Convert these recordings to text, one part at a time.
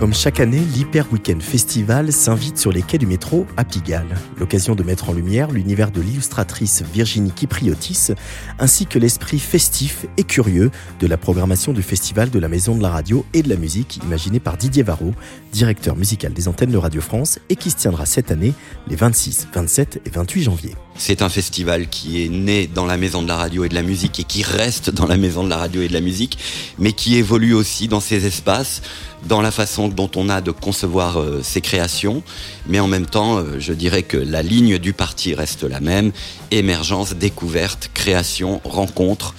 Comme chaque année, l'Hyper Weekend Festival s'invite sur les quais du métro à Pigalle. L'occasion de mettre en lumière l'univers de l'illustratrice Virginie Kipriotis, ainsi que l'esprit festif et curieux de la programmation du festival de la Maison de la Radio et de la Musique, imaginé par Didier Varro, directeur musical des antennes de Radio France, et qui se tiendra cette année les 26, 27 et 28 janvier. C'est un festival qui est né dans la Maison de la Radio et de la Musique et qui reste dans la Maison de la Radio et de la Musique, mais qui évolue aussi dans ces espaces dans la façon dont on a de concevoir euh, ses créations, mais en même temps, euh, je dirais que la ligne du parti reste la même, émergence, découverte, création, rencontre,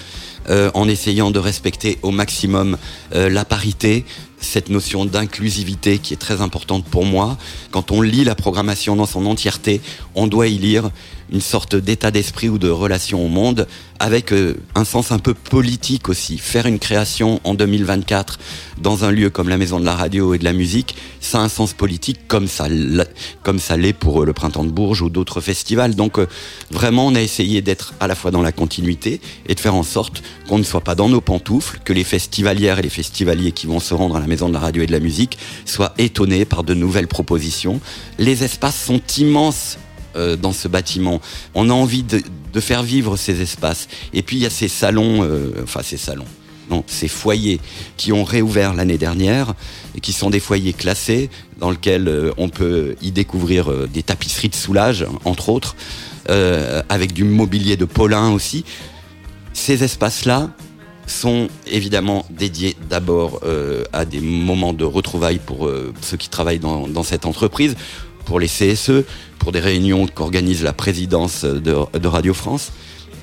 euh, en essayant de respecter au maximum la parité, cette notion d'inclusivité qui est très importante pour moi. Quand on lit la programmation dans son entièreté, on doit y lire une sorte d'état d'esprit ou de relation au monde avec euh, un sens un peu politique aussi. Faire une création en 2024 dans un lieu comme la Maison de la Radio et de la Musique, ça a un sens politique comme ça, comme ça l'est pour euh, le Printemps de Bourges ou d'autres festivals. Donc euh, vraiment, on a essayé d'être à la fois dans la continuité et de faire en sorte qu'on ne soit pas dans nos pantoufles, que les festivalières et les festivaliers qui vont se rendre à la Maison de la Radio et de la Musique soient étonnés par de nouvelles propositions. Les espaces sont immenses euh, dans ce bâtiment. On a envie de, faire vivre ces espaces. Et puis il y a ces salons, euh, enfin ces salons, non, ces foyers qui ont réouvert l'année dernière et qui sont des foyers classés dans lesquels euh, on peut y découvrir des tapisseries de soulage, entre autres, avec du mobilier de Paulin aussi. Ces espaces-là sont évidemment dédiés d'abord à des moments de retrouvailles pour ceux qui travaillent dans, dans cette entreprise, pour les CSE, pour des réunions qu'organise la présidence de, Radio France.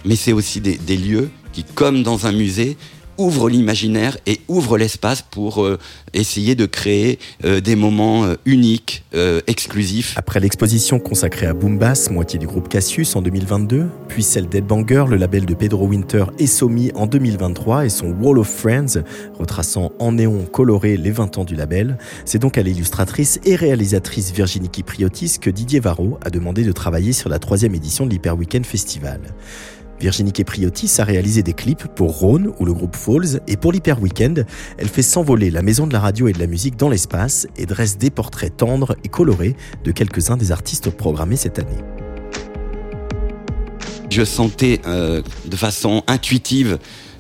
Mais c'est aussi des lieux qui, comme dans un musée, ouvre l'imaginaire et ouvre l'espace pour euh, essayer de créer euh, des moments euh, uniques, exclusifs. Après l'exposition consacrée à Boombass, moitié du groupe Cassius en 2022, puis celle d'Edbanger, le label de Pedro Winter et Somi en 2023 et son Wall of Friends, retraçant en néon coloré les 20 ans du label, c'est donc à l'illustratrice et réalisatrice Virginie Kipriotis que Didier Varro a demandé de travailler sur la troisième édition de l'Hyper Weekend Festival. Virginie Kepriotis a réalisé des clips pour Rhône ou le groupe Falls et pour l'Hyper Weekend, elle fait s'envoler la maison de la radio et de la musique dans l'espace et dresse des portraits tendres et colorés de quelques-uns des artistes programmés cette année. Je sentais euh, de façon intuitive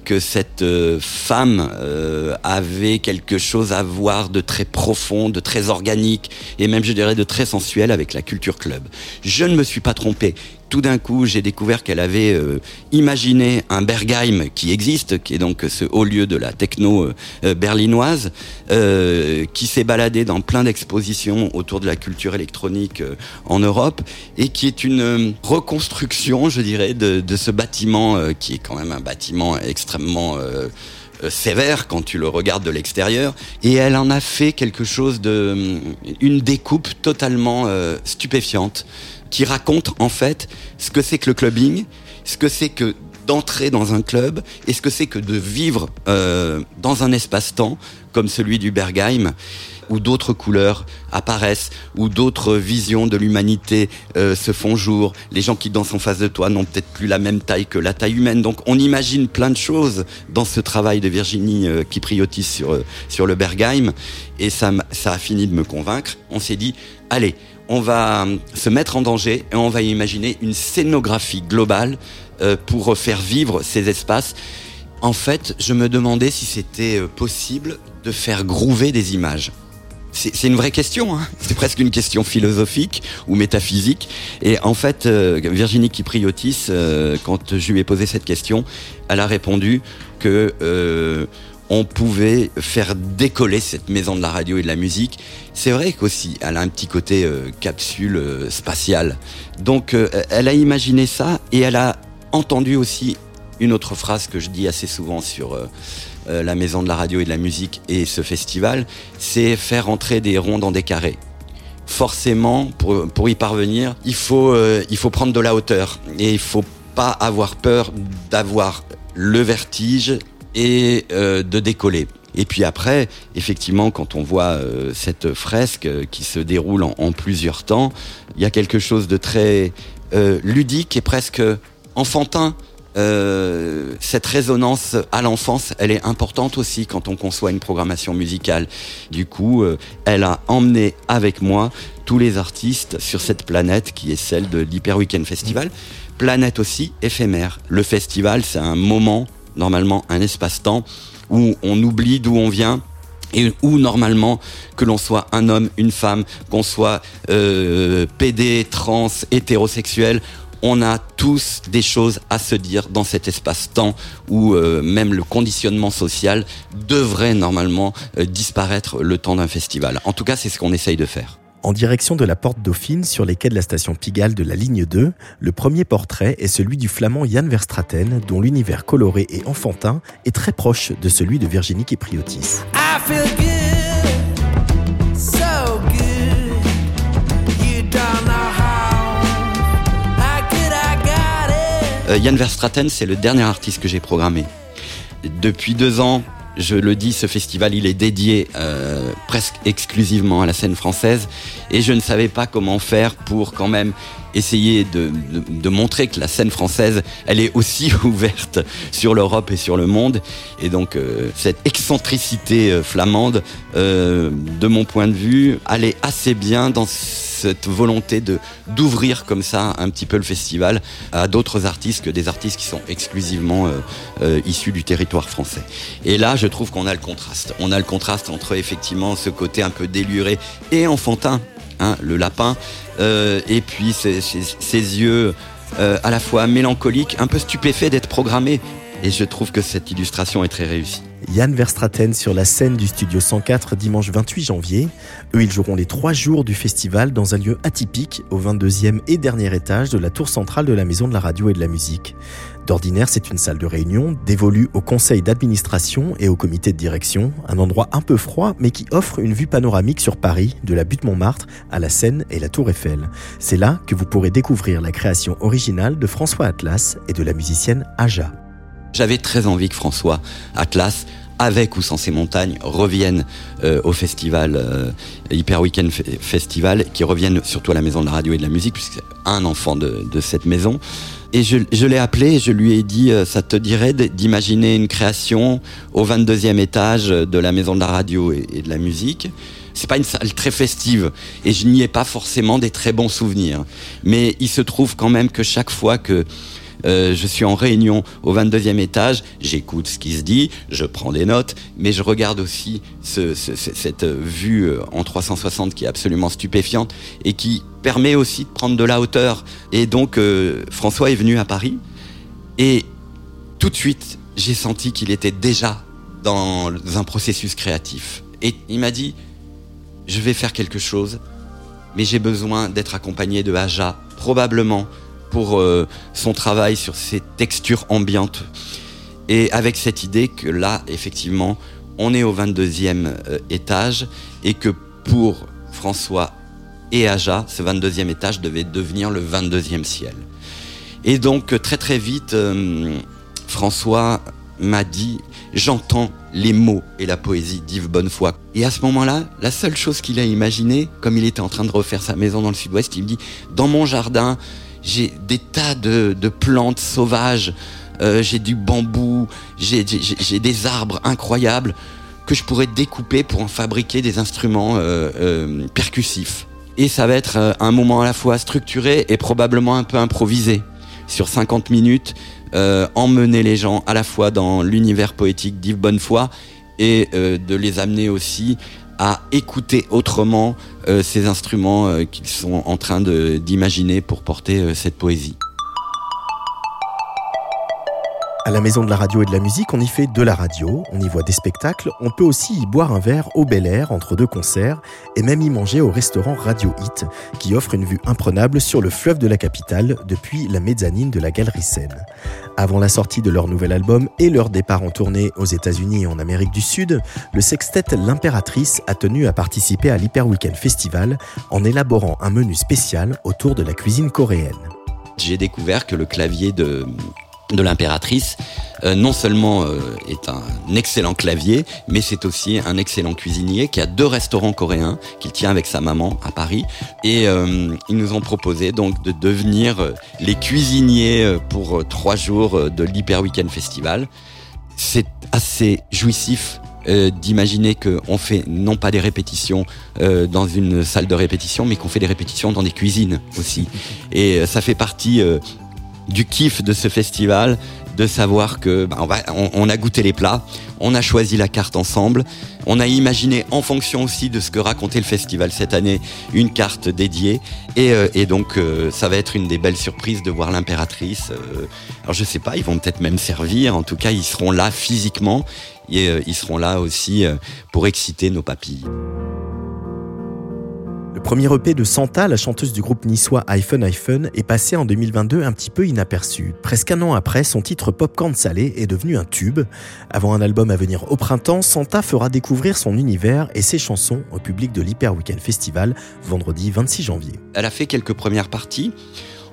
que cette euh, femme euh, avait quelque chose à voir de très profond, de très organique et même je dirais de très sensuel avec la culture club. Je ne me suis pas trompé tout d'un coup, j'ai découvert qu'elle avait euh, imaginé un Bergheim qui existe, qui est donc ce haut lieu de la techno euh, euh, berlinoise, qui s'est baladé dans plein d'expositions autour de la culture électronique en Europe, et qui est une reconstruction, je dirais, de, de, ce bâtiment qui est quand même un bâtiment extrêmement sévère quand tu le regardes de l'extérieur et elle en a fait quelque chose de une découpe totalement stupéfiante qui raconte en fait ce que c'est que le clubbing, ce que c'est que d'entrer dans un club et ce que c'est que de vivre euh, dans un espace-temps comme celui du Bergheim où d'autres couleurs apparaissent, où d'autres visions de l'humanité euh, se font jour. Les gens qui dansent en face de toi n'ont peut-être plus la même taille que la taille humaine. Donc on imagine plein de choses dans ce travail de Virginie euh, qui priotise sur, euh, sur le Bergheim. Et ça, ça a fini de me convaincre. On s'est dit, allez, on va se mettre en danger et on va imaginer une scénographie globale pour faire vivre ces espaces. En fait, je me demandais si c'était euh, possible de faire grouver des images. C'est une vraie question, hein. c'est presque une question philosophique ou métaphysique. Et en fait, Virginie Kipriotis, quand je lui ai posé cette question, elle a répondu que on pouvait faire décoller cette maison de la radio et de la musique. C'est vrai qu'aussi, elle a un petit côté euh, capsule euh, spatiale. Donc, euh, elle a imaginé ça et elle a entendu aussi une autre phrase que je dis assez souvent sur la maison de la radio et de la musique et ce festival, c'est faire entrer des ronds dans des carrés. Forcément, pour, pour y parvenir, il faut, il faut prendre de la hauteur et il faut pas avoir peur d'avoir le vertige et euh, de décoller. Et puis après, effectivement, quand on voit euh, cette fresque euh, qui se déroule en, plusieurs temps, il y a quelque chose de très ludique et presque enfantin euh, cette résonance à l'enfance, elle est importante aussi quand on conçoit une programmation musicale. Du coup, euh, elle a emmené avec moi tous les artistes sur cette planète qui est celle de l'Hyper Weekend Festival. Planète aussi éphémère. Le festival, c'est un moment, normalement un espace-temps, où on oublie d'où on vient, et où normalement que l'on soit un homme, une femme, qu'on soit euh, PD, trans, hétérosexuel, on a tous des choses à se dire dans cet espace-temps où euh, même le conditionnement social devrait normalement euh, disparaître le temps d'un festival. En tout cas, c'est ce qu'on essaye de faire. En direction de la Porte Dauphine, sur les quais de la station Pigalle de la ligne 2, le premier portrait est celui du flamand Jan Verstraten, dont l'univers coloré et enfantin est très proche de celui de Virginie Kipriotis. Jan Verstraten, c'est le dernier artiste que j'ai programmé. Depuis deux ans, je le dis, ce festival, il est dédié euh, presque exclusivement à la scène française et je ne savais pas comment faire pour quand même essayer de, montrer que la scène française, elle est aussi ouverte sur l'Europe et sur le monde. Et donc, euh, cette excentricité euh, flamande, euh, de mon point de vue, allait assez bien dans cette volonté de d'ouvrir comme ça un petit peu le festival à d'autres artistes que des artistes qui sont exclusivement issus du territoire français. Et là, je trouve qu'on a le contraste. On a le contraste entre effectivement ce côté un peu déluré et enfantin Hein, le lapin, euh, et puis ses, yeux euh, à la fois mélancoliques, un peu stupéfaits d'être programmés. Et je trouve que cette illustration est très réussie. Yann Verstraten sur la scène du Studio 104 dimanche 28 janvier. Eux, ils joueront les trois jours du festival dans un lieu atypique au 22e et dernier étage de la tour centrale de la Maison de la Radio et de la Musique. D'ordinaire, c'est une salle de réunion dévolue au conseil d'administration et au comité de direction, un endroit un peu froid mais qui offre une vue panoramique sur Paris, de la butte Montmartre à la Seine et la Tour Eiffel. C'est là que vous pourrez découvrir la création originale de François Atlas et de la musicienne Aja. J'avais très envie que François Atlas avec ou sans ces montagnes, reviennent euh, au festival euh, Hyper Weekend Festival, qui reviennent surtout à la Maison de la Radio et de la Musique, puisque c'est un enfant de, de cette maison. Et je, je l'ai appelé et je lui ai dit, euh, ça te dirait d'imaginer une création au 22e étage de la Maison de la Radio et, de la Musique c'est pas une salle très festive et je n'y ai pas forcément des très bons souvenirs. Mais il se trouve quand même que chaque fois que euh, je suis en réunion au 22e étage, j'écoute ce qui se dit, je prends des notes, mais je regarde aussi ce, cette vue euh, en 360 qui est absolument stupéfiante et qui permet aussi de prendre de la hauteur. Et donc euh, François est venu à Paris et tout de suite j'ai senti qu'il était déjà dans un processus créatif. Et il m'a dit, je vais faire quelque chose, mais j'ai besoin d'être accompagné de Aja, probablement pour euh, son travail sur ces textures ambiantes. Et avec cette idée que là, effectivement, on est au 22e euh, étage et que pour François et Aja, ce 22e étage devait devenir le 22e ciel. Et donc très très vite, euh, François m'a dit, j'entends les mots et la poésie d'Yves Bonnefoy. Et à ce moment-là, la seule chose qu'il a imaginé, comme il était en train de refaire sa maison dans le sud-ouest, il me dit, dans mon jardin, j'ai des tas de, plantes sauvages, euh, j'ai du bambou, j'ai des arbres incroyables que je pourrais découper pour en fabriquer des instruments euh, euh, percussifs. Et ça va être un moment à la fois structuré et probablement un peu improvisé. Sur 50 minutes, emmener les gens à la fois dans l'univers poétique d'Yves Bonnefoy et de les amener aussi à écouter autrement euh, ces instruments euh, qu'ils sont en train d'imaginer pour porter euh, cette poésie. À la Maison de la Radio et de la Musique, on y fait de la radio, on y voit des spectacles, on peut aussi y boire un verre au Bel Air entre deux concerts et même y manger au restaurant Radio Hit qui offre une vue imprenable sur le fleuve de la capitale depuis la mezzanine de la Galerie Seine. Avant la sortie de leur nouvel album et leur départ en tournée aux États-Unis et en Amérique du Sud, le sextet L'Impératrice a tenu à participer à l'Hyper Weekend Festival en élaborant un menu spécial autour de la cuisine coréenne. J'ai découvert que le clavier de de l'impératrice, euh, non seulement euh, est un excellent clavier, mais c'est aussi un excellent cuisinier qui a deux restaurants coréens qu'il tient avec sa maman à Paris. Et euh, ils nous ont proposé donc de devenir les cuisiniers pour trois jours de l'Hyper Weekend Festival. C'est assez jouissif d'imaginer qu'on fait non pas des répétitions dans une salle de répétition, mais qu'on fait des répétitions dans des cuisines aussi. Et ça fait partie du kiff de ce festival, de savoir que bah, on, va, on, a goûté les plats, on a choisi la carte ensemble, on a imaginé en fonction aussi de ce que racontait le festival cette année une carte dédiée et, euh, et donc euh, ça va être une des belles surprises de voir l'impératrice. Euh, alors je sais pas, ils vont peut-être même servir, en tout cas ils seront là physiquement et ils seront là aussi pour exciter nos papilles. Le premier EP de Santa, la chanteuse du groupe niçois iPhone iPhone, est passé en 2022 un petit peu inaperçu. Presque un an après, son titre Popcorn Salé est devenu un tube. Avant un album à venir au printemps, Santa fera découvrir son univers et ses chansons au public de l'Hyper Weekend Festival vendredi 26 janvier. Elle a fait quelques premières parties.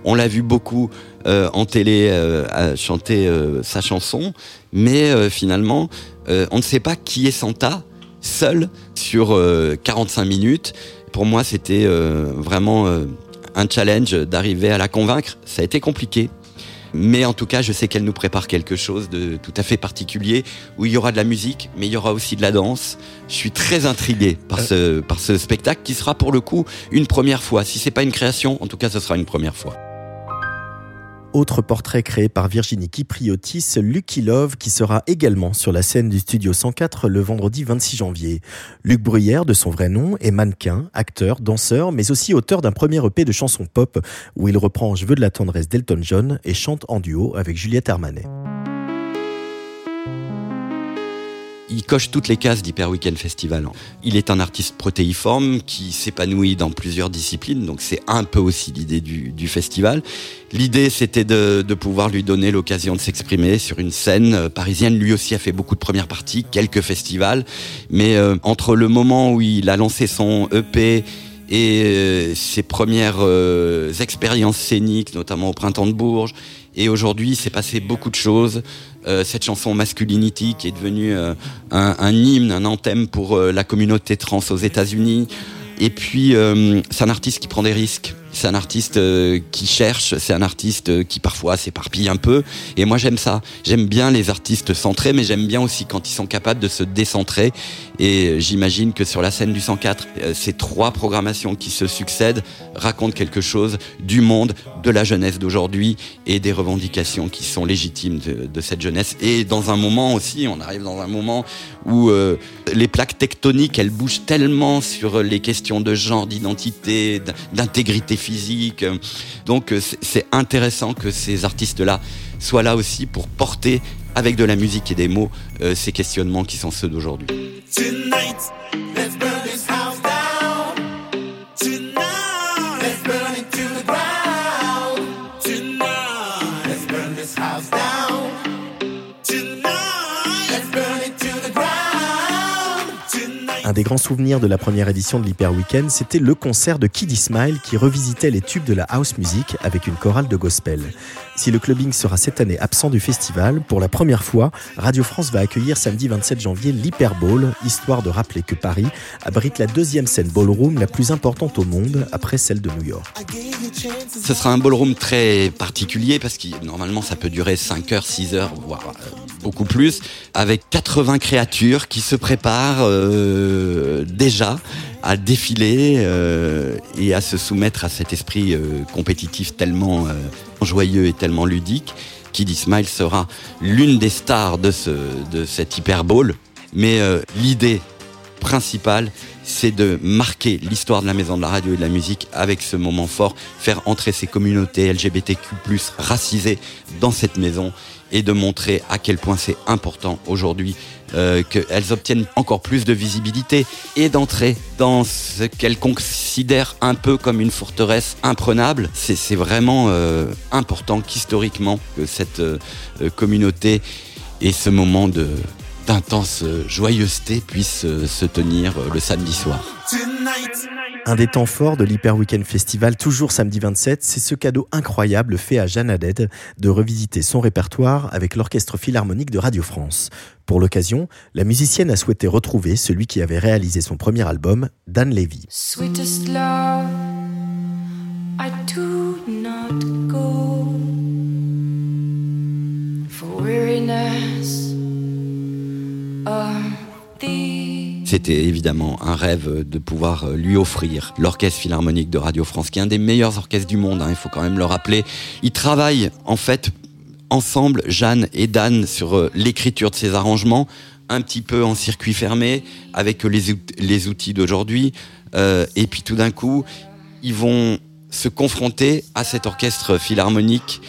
On l'a vu beaucoup euh, en télé euh, chanter euh, sa chanson, mais finalement, on ne sait pas qui est Santa seul sur 45 minutes pour moi, c'était euh, vraiment euh, un challenge d'arriver à la convaincre. Ça a été compliqué. Mais en tout cas, je sais qu'elle nous prépare quelque chose de tout à fait particulier, où il y aura de la musique, mais il y aura aussi de la danse. Je suis très intrigué par ce, par ce spectacle qui sera pour le coup une première fois. Si c'est pas une création, en tout cas, ce sera une première fois. Autre portrait créé par Virginie Kipriotis, Lucky Love, qui sera également sur la scène du Studio 104 le vendredi 26 janvier. Luc Bruyère, de son vrai nom, est mannequin, acteur, danseur, mais aussi auteur d'un premier EP de chansons pop où il reprend Je veux de la tendresse d'Elton John et chante en duo avec Juliette Armanet. Il coche toutes les cases d'Hyper Weekend Festival. Il est un artiste protéiforme qui s'épanouit dans plusieurs disciplines, donc c'est un peu aussi l'idée du, festival. L'idée, c'était de, pouvoir lui donner l'occasion de s'exprimer sur une scène euh, parisienne. Lui aussi a fait beaucoup de premières parties, quelques festivals, mais euh, entre le moment où il a lancé son EP et euh, ses premières expériences scéniques, notamment au Printemps de Bourges, et aujourd'hui, il s'est passé beaucoup de choses. Euh, cette chanson Masculinity qui est devenue euh, un, hymne, un anthème pour euh, la communauté trans aux États-Unis. Et puis, c'est un artiste qui prend des risques. C'est un artiste euh, qui cherche, c'est un artiste euh, qui parfois s'éparpille un peu. Et moi j'aime ça. J'aime bien les artistes centrés, mais j'aime bien aussi quand ils sont capables de se décentrer. Et j'imagine que sur la scène du 104, euh, ces trois programmations qui se succèdent racontent quelque chose du monde, de la jeunesse d'aujourd'hui et des revendications qui sont légitimes de, cette jeunesse. Et dans un moment aussi, on arrive dans un moment où les plaques tectoniques, elles bougent tellement sur les questions de genre, d'identité, d'intégrité physique. Donc euh, c'est intéressant que ces artistes-là soient là aussi pour porter avec de la musique et des mots euh, ces questionnements qui sont ceux d'aujourd'hui. Un des grands souvenirs de la première édition de l'Hyper Weekend, c'était le concert de Kiddy Smile qui revisitait les tubes de la house music avec une chorale de gospel. Si le clubbing sera cette année absent du festival, pour la première fois, Radio France va accueillir samedi 27 janvier l'Hyper Bowl, histoire de rappeler que Paris abrite la deuxième scène ballroom la plus importante au monde après celle de New York. Ce sera un ballroom très particulier parce que normalement ça peut durer 5 heures, 6 heures, voire euh, beaucoup plus, avec 80 créatures qui se préparent. Euh, euh, déjà à défiler euh, et à se soumettre à cet esprit euh, compétitif tellement joyeux et tellement ludique. Kiddy Smile sera l'une des stars de, ce, de cette Hyper Bowl. Mais l'idée principale, c'est de marquer l'histoire de la maison de la radio et de la musique avec ce moment fort, faire entrer ces communautés LGBTQ+, racisées dans cette maison et de montrer à quel point c'est important aujourd'hui euh, qu'elles obtiennent encore plus de visibilité et d'entrer dans ce qu'elles considèrent un peu comme une forteresse imprenable. C'est vraiment euh, important qu'historiquement que cette euh, communauté ait ce moment de intense joyeuseté puisse se tenir le samedi soir. Un des temps forts de l'Hyper Weekend Festival, toujours samedi 27, c'est ce cadeau incroyable fait à Jeanne Haddad de revisiter son répertoire avec l'Orchestre Philharmonique de Radio France. Pour l'occasion, la musicienne a souhaité retrouver celui qui avait réalisé son premier album, Dan Levy. Sweetest love, I do not go for weariness c'était évidemment un rêve de pouvoir euh, lui offrir l'Orchestre Philharmonique de Radio France, qui est un des meilleurs orchestres du monde, hein, il faut quand même le rappeler. Ils travaillent en fait ensemble, Jeanne et Dan, sur euh, l'écriture de ces arrangements, un petit peu en circuit fermé, avec les, les outils d'aujourd'hui. Euh, et puis tout d'un coup, ils vont se confronter à cet orchestre philharmonique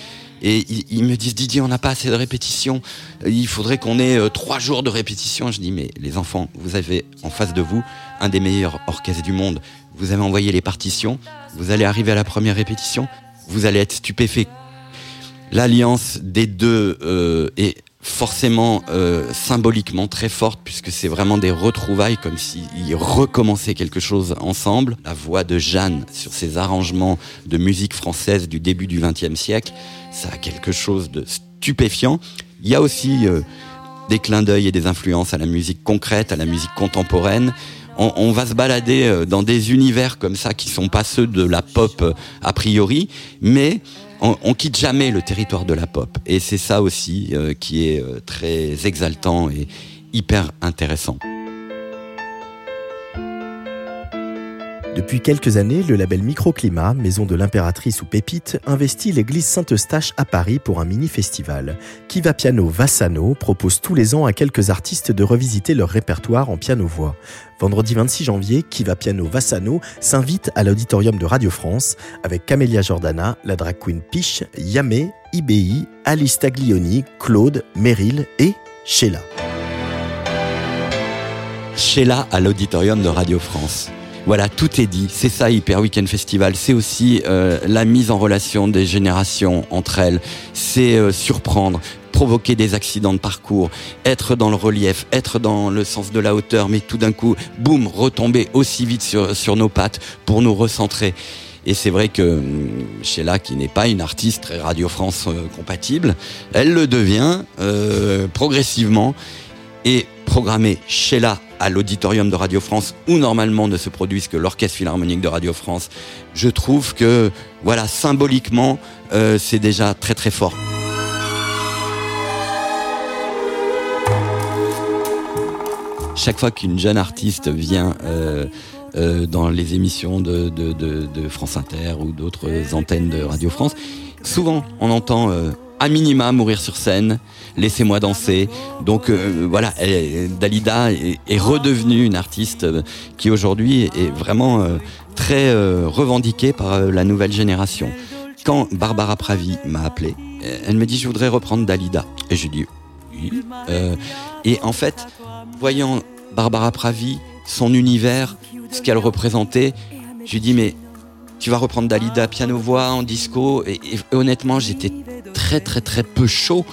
et ils, me disent Didier, on n'a pas assez de répétitions. Il faudrait qu'on ait euh, trois jours de répétition. Je dis mais les enfants, vous avez en face de vous un des meilleurs orchestres du monde. Vous avez envoyé les partitions. Vous allez arriver à la première répétition. Vous allez être stupéfait. L'alliance des deux euh, est forcément euh, symboliquement très forte puisque c'est vraiment des retrouvailles comme s'ils recommençaient quelque chose ensemble. La voix de Jeanne sur ses arrangements de musique française du début du XXe siècle, ça a quelque chose de stupéfiant. Il y a aussi euh, des clins d'œil et des influences à la musique concrète, à la musique contemporaine. On, on, va se balader euh, dans des univers comme ça qui sont pas ceux de la pop euh, a priori, mais on, on quitte jamais le territoire de la pop. Et c'est ça aussi qui est très exaltant et hyper intéressant. Depuis quelques années, le label Microclimat, maison de l'impératrice ou Pépite, investit l'église Saint-Eustache à Paris pour un mini-festival. Kiva Piano Vassano propose tous les ans à quelques artistes de revisiter leur répertoire en piano-voix. Vendredi 26 janvier, Kiva Piano Vassano s'invite à l'auditorium de Radio France avec Camélia Jordana, la drag queen Piche, Yamé, IBI, Alice Taglioni, Claude, Meryl et Sheila. Sheila à l'auditorium de Radio France. Voilà, tout est dit. C'est ça Hyper Weekend Festival. C'est aussi euh, la mise en relation des générations entre elles. C'est euh, surprendre provoquer des accidents de parcours, être dans le relief, être dans le sens de la hauteur, mais tout d'un coup, boum, retomber aussi vite sur, sur nos pattes pour nous recentrer. Et c'est vrai que hum, Sheila, qui n'est pas une artiste très Radio France euh, compatible, elle le devient progressivement. Et programmer Sheila à l'auditorium de Radio France où normalement ne se produisent que l'orchestre philharmonique de Radio France, je trouve que voilà symboliquement euh, c'est déjà très très fort. Chaque fois qu'une jeune artiste vient euh, euh, dans les émissions de, France Inter ou d'autres antennes de Radio France, souvent on entend à minima mourir sur scène, laissez-moi danser. Donc euh, voilà, Dalida est, redevenue une artiste euh, qui aujourd'hui est vraiment euh, très revendiquée par la nouvelle génération. Quand Barbara Pravi m'a appelé, elle me dit je voudrais reprendre Dalida. Et je dis oui. et en fait, voyant Barbara Pravi, son univers, ce qu'elle représentait, je lui dis mais tu vas reprendre Dalida piano-voix en disco. et honnêtement, j'étais très très très peu chaud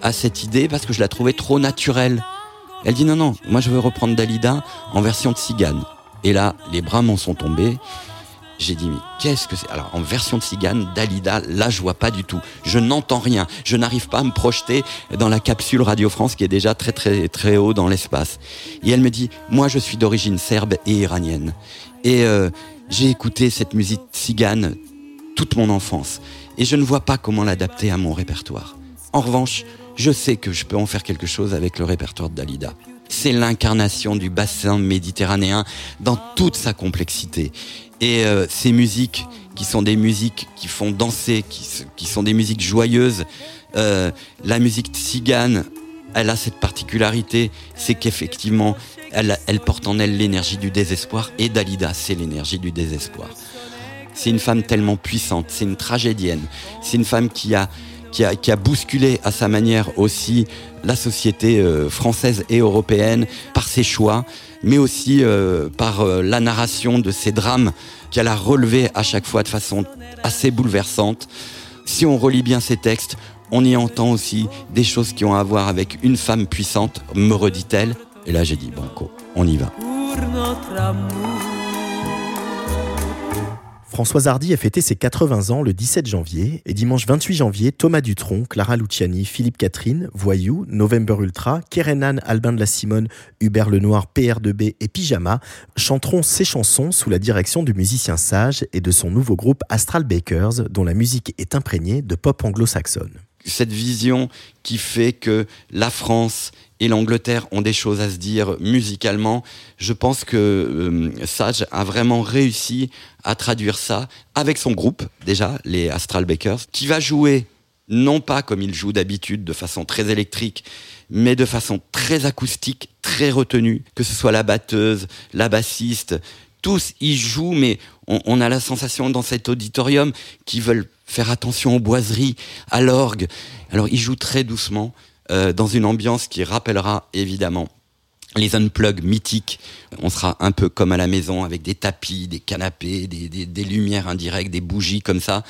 à cette idée parce que je la trouvais trop naturelle. Elle dit non non, moi je veux reprendre Dalida en version de cigane. Et là, les bras m'en sont tombés. J'ai dit mais qu'est-ce que c'est? Alors en version de cigane, Dalida, là je vois pas du tout. Je n'entends rien. Je n'arrive pas à me projeter dans la capsule Radio France qui est déjà très très très haut dans l'espace. Et elle me dit moi je suis d'origine serbe et iranienne. Et euh, j'ai écouté cette musique cigane toute mon enfance et je ne vois pas comment l'adapter à mon répertoire. En revanche, je sais que je peux en faire quelque chose avec le répertoire de Dalida. C'est l'incarnation du bassin méditerranéen dans toute sa complexité. Et euh, ces musiques qui sont des musiques qui font danser, qui, sont des musiques joyeuses, euh, la musique tzigane, elle a cette particularité, c'est qu'effectivement, elle, elle porte en elle l'énergie du désespoir, et Dalida, c'est l'énergie du désespoir. C'est une femme tellement puissante, c'est une tragédienne, c'est une femme qui a, qui a, qui a bousculé à sa manière aussi la société euh, française et européenne par ses choix, mais aussi euh, par euh, la narration de ses drames qu'elle a relevés à chaque fois de façon assez bouleversante. Si on relit bien ses textes, On y entend aussi des choses qui ont à voir avec une femme puissante, me redit-elle. Et là, j'ai dit, banco, on y va. Françoise Hardy a fêté ses 80 ans le 17 janvier et dimanche 28 janvier, Thomas Dutronc, Clara Luciani, Philippe Catherine, Voyou, November Ultra, Kerenan, Albin de la Simone, Hubert Lenoir, PR2B et Pyjama chanteront ces chansons sous la direction du musicien sage et de son nouveau groupe Astral Bakers dont la musique est imprégnée de pop anglo-saxonne cette vision qui fait que la France et l'Angleterre ont des choses à se dire musicalement. Je pense que euh, Sage a vraiment réussi à traduire ça avec son groupe, déjà, les Astral Bakers, qui va jouer non pas comme il joue d'habitude, de façon très électrique, mais de façon très acoustique, très retenue, que ce soit la batteuse, la bassiste, tous y jouent, mais on, a la sensation dans cet auditorium qu'ils veulent faire attention aux boiseries, à l'orgue. Alors ils jouent très doucement, euh, dans une ambiance qui rappellera évidemment les unplugs mythiques. On sera un peu comme à la maison avec des tapis, des canapés, des, lumières indirectes, des bougies comme ça.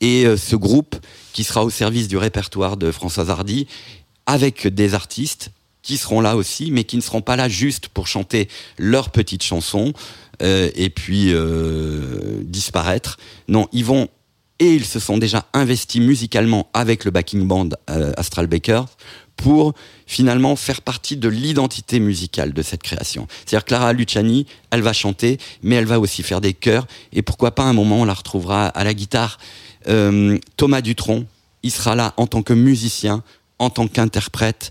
Et euh, ce groupe qui sera au service du répertoire de Françoise Hardy avec des artistes qui seront là aussi, mais qui ne seront pas là juste pour chanter leurs petites chansons euh, et puis euh, disparaître. Non, ils vont et ils se sont déjà investis musicalement avec le backing band euh, Astral Baker pour finalement faire partie de l'identité musicale de cette création. C'est-à-dire Clara Luciani, elle va chanter, mais elle va aussi faire des chœurs, et pourquoi pas un moment on la retrouvera à la guitare. Thomas Dutronc, il sera là en tant que musicien, en tant qu'interprète,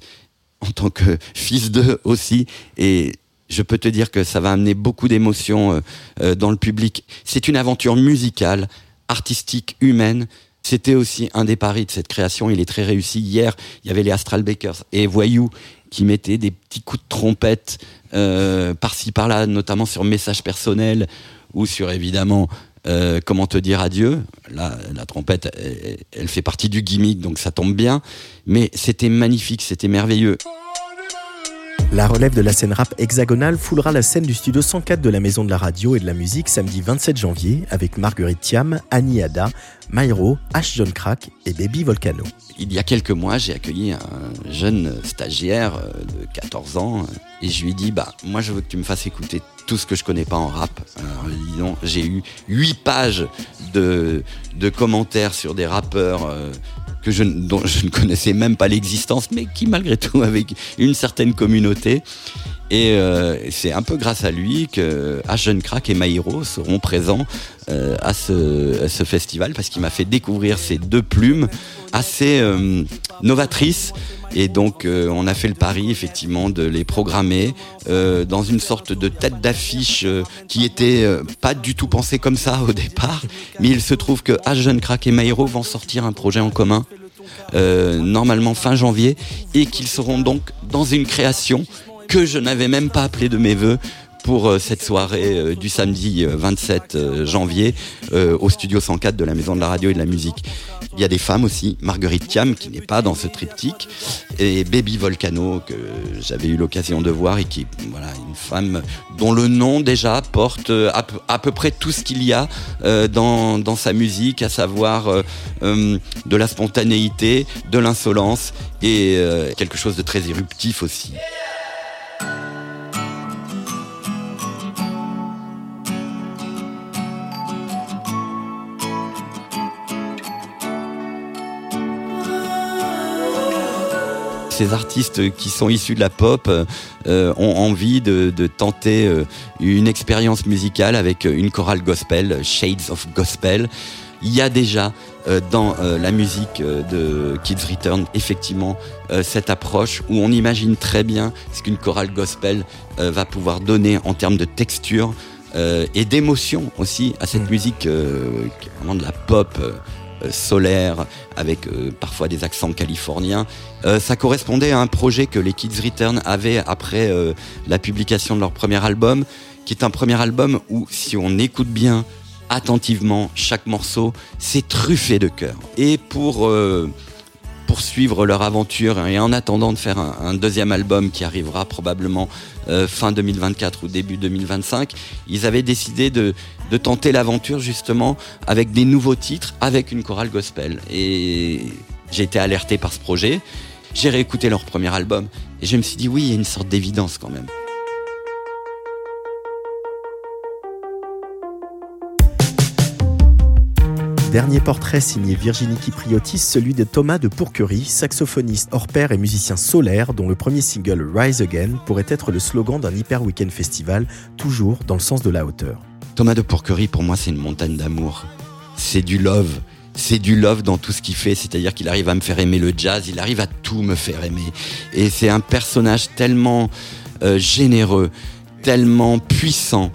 en tant que fils d'eux aussi. Et je peux te dire que ça va amener beaucoup d'émotions euh, euh, dans le public. C'est une aventure musicale, artistique, humaine. C'était aussi un des paris de cette création. Il est très réussi. Hier, il y avait les Astral Bakers et Voyou qui mettaient des petits coups de trompette euh, par-ci par-là, notamment sur message personnel ou sur évidemment comment te dire adieu. Là, la trompette, elle, fait partie du gimmick, donc ça tombe bien. Mais c'était magnifique, c'était merveilleux. La relève de la scène rap hexagonale foulera la scène du studio 104 de la Maison de la Radio et de la Musique samedi 27 janvier avec Marguerite Thiam, Annie Ada, Myro, H. John Crack et Baby Volcano. Il y a quelques mois, j'ai accueilli un jeune stagiaire euh, de 14 ans et je lui ai dit bah moi je veux que tu me fasses écouter tout ce que je connais pas en rap. Alors, j'ai eu 8 pages de, de commentaires sur des rappeurs euh, dont je ne connaissais même pas l'existence, mais qui malgré tout avec une certaine communauté. Et euh, c'est un peu grâce à lui que Jeune Crack et Maïro seront présents euh, à, ce, ce, festival parce qu'il m'a fait découvrir ces deux plumes assez euh, novatrices. Et donc on a fait le pari effectivement de les programmer dans une sorte de tête d'affiche qui était pas du tout pensée comme ça au départ. Mais il se trouve que Jeune Crack et Maïro vont sortir un projet en commun normalement fin janvier et qu'ils seront donc dans une création que je n'avais même pas appelé de mes voeux pour euh, cette soirée euh, du samedi 27 euh, janvier au studio 104 de la Maison de la Radio et de la Musique. Il y a des femmes aussi, Marguerite Thiam qui n'est pas dans ce triptyque et Baby Volcano que j'avais eu l'occasion de voir et qui voilà, une femme dont le nom déjà porte à, peu, près tout ce qu'il y a dans, dans, sa musique, à savoir de la spontanéité, de l'insolence et quelque chose de très éruptif aussi. Ces artistes qui sont issus de la pop euh, ont envie de, tenter euh, une expérience musicale avec une chorale gospel, Shades of Gospel. Il y a déjà euh, dans la musique de Kids Return effectivement cette approche où on imagine très bien ce qu'une chorale gospel va pouvoir donner en termes de texture et d'émotion aussi à cette mm. musique qui est vraiment de la pop euh, solaire, avec euh, parfois des accents californiens. Euh, ça correspondait à un projet que les Kids Return avaient après la publication de leur premier album, qui est un premier album où, si on écoute bien attentivement chaque morceau, c'est truffé de cœur. Et pour poursuivre leur aventure et en attendant de faire un, deuxième album qui arrivera probablement euh, fin 2024 ou début 2025, ils avaient décidé de, de tenter l'aventure justement avec des nouveaux titres, avec une chorale gospel. Et j'ai été alerté par ce projet. J'ai réécouté leur premier album et je me suis dit oui, il y a une sorte d'évidence quand même. Dernier portrait signé Virginie Kipriotis, celui de Thomas de Pourquerie, saxophoniste hors pair et musicien solaire, dont le premier single Rise Again pourrait être le slogan d'un hyper week-end festival, toujours dans le sens de la hauteur. Thomas de Pourquerie, pour moi, c'est une montagne d'amour. C'est du love. C'est du love dans tout ce qu'il fait, c'est-à-dire qu'il arrive à me faire aimer le jazz, il arrive à tout me faire aimer. Et c'est un personnage tellement euh, généreux, tellement puissant,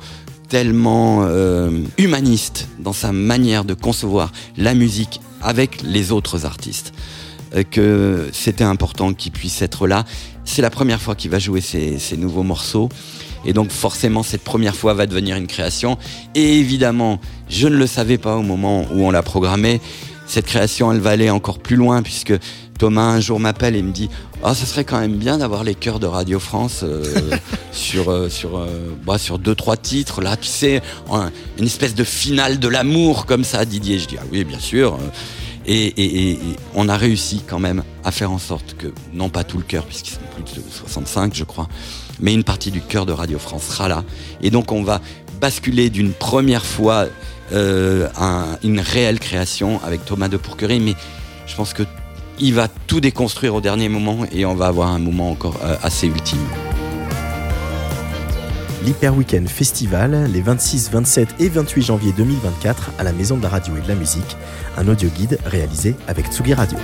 tellement euh, humaniste dans sa manière de concevoir la musique avec les autres artistes euh, que c'était important qu'il puisse être là. C'est la première fois qu'il va jouer ces, nouveaux morceaux. Et donc forcément, cette première fois va devenir une création. Et évidemment, je ne le savais pas au moment où on l'a programmé. Cette création, elle va aller encore plus loin puisque Thomas un jour m'appelle et me dit ah, ça serait quand même bien d'avoir les chœurs de Radio France euh, sur euh, sur euh, bah, sur deux trois titres là, tu sais, une espèce de finale de l'amour comme ça, Didier. Je dis ah oui, bien sûr. Et, on a réussi quand même à faire en sorte que non pas tout le chœur puisqu'ils sont plus de 65 je crois, mais une partie du chœur de Radio France sera là. Et donc on va basculer d'une première fois à une réelle création avec Thomas de Pourquerie, mais je pense que il va tout déconstruire au dernier moment et on va avoir un moment encore euh, assez ultime. L'Hyper Weekend Festival, les 26, 27 et 28 janvier 2024 à la Maison de la Radio et de la Musique, un audio guide réalisé avec Tsugi Radio.